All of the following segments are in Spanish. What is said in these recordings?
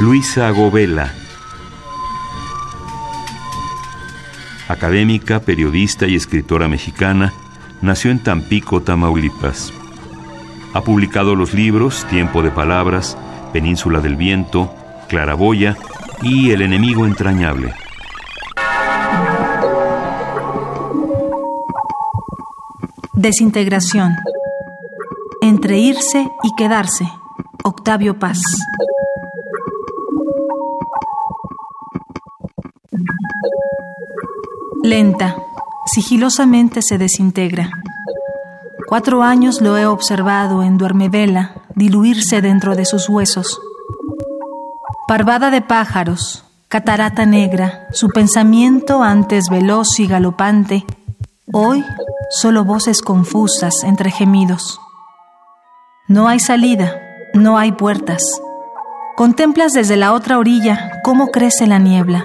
Luisa Govela. Académica, periodista y escritora mexicana, nació en Tampico, Tamaulipas. Ha publicado los libros Tiempo de Palabras, Península del Viento, Claraboya y El enemigo entrañable. Desintegración. Entre irse y quedarse. Octavio Paz. Lenta, sigilosamente se desintegra. Cuatro años lo he observado en duermevela diluirse dentro de sus huesos. Parvada de pájaros, catarata negra, su pensamiento antes veloz y galopante, hoy solo voces confusas entre gemidos. No hay salida, no hay puertas. Contemplas desde la otra orilla cómo crece la niebla,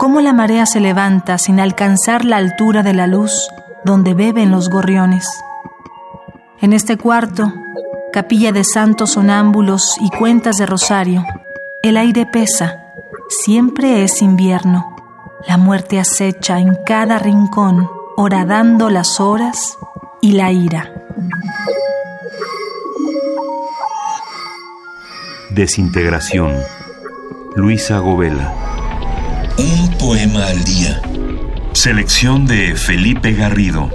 cómo la marea se levanta sin alcanzar la altura de la luz donde beben los gorriones. En este cuarto, capilla de santos sonámbulos y cuentas de rosario, el aire pesa, siempre es invierno, la muerte acecha en cada rincón, horadando las horas y la ira. Desintegración. Luisa Govela. Un poema al día. Selección de Felipe Garrido.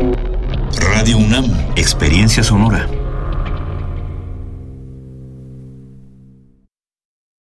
Radio UNAM. Experiencia sonora.